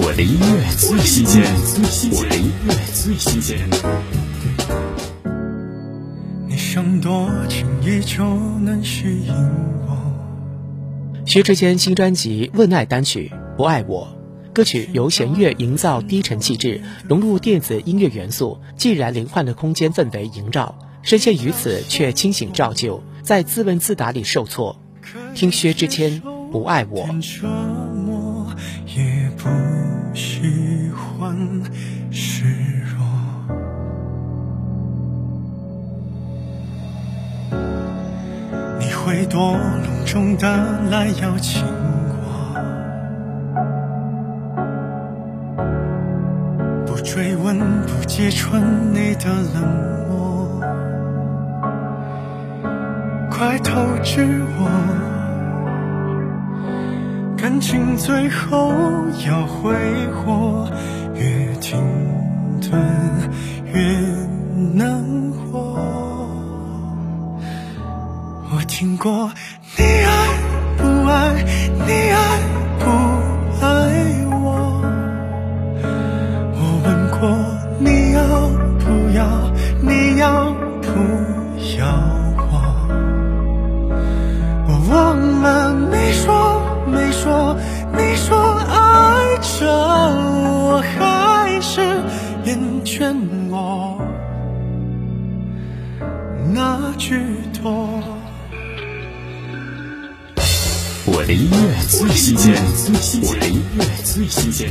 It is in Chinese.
我的音乐最新鲜，我的音乐最新鲜。你想多轻易就能吸引我？薛之谦新专辑《问爱》单曲《不爱我》，歌曲由弦乐营造低沉气质，融入电子音乐元素，既然灵幻的空间氛围萦绕，深陷于此却清醒照旧，在自问自答里受挫。听薛之谦《不爱我》。欢示弱。你会多隆重的来邀请我，不追问，不揭穿你的冷漠，快透支我。感情最后要挥霍，越停顿越难过。我听过你那句多。我的音乐最新鲜，我的音乐最新鲜。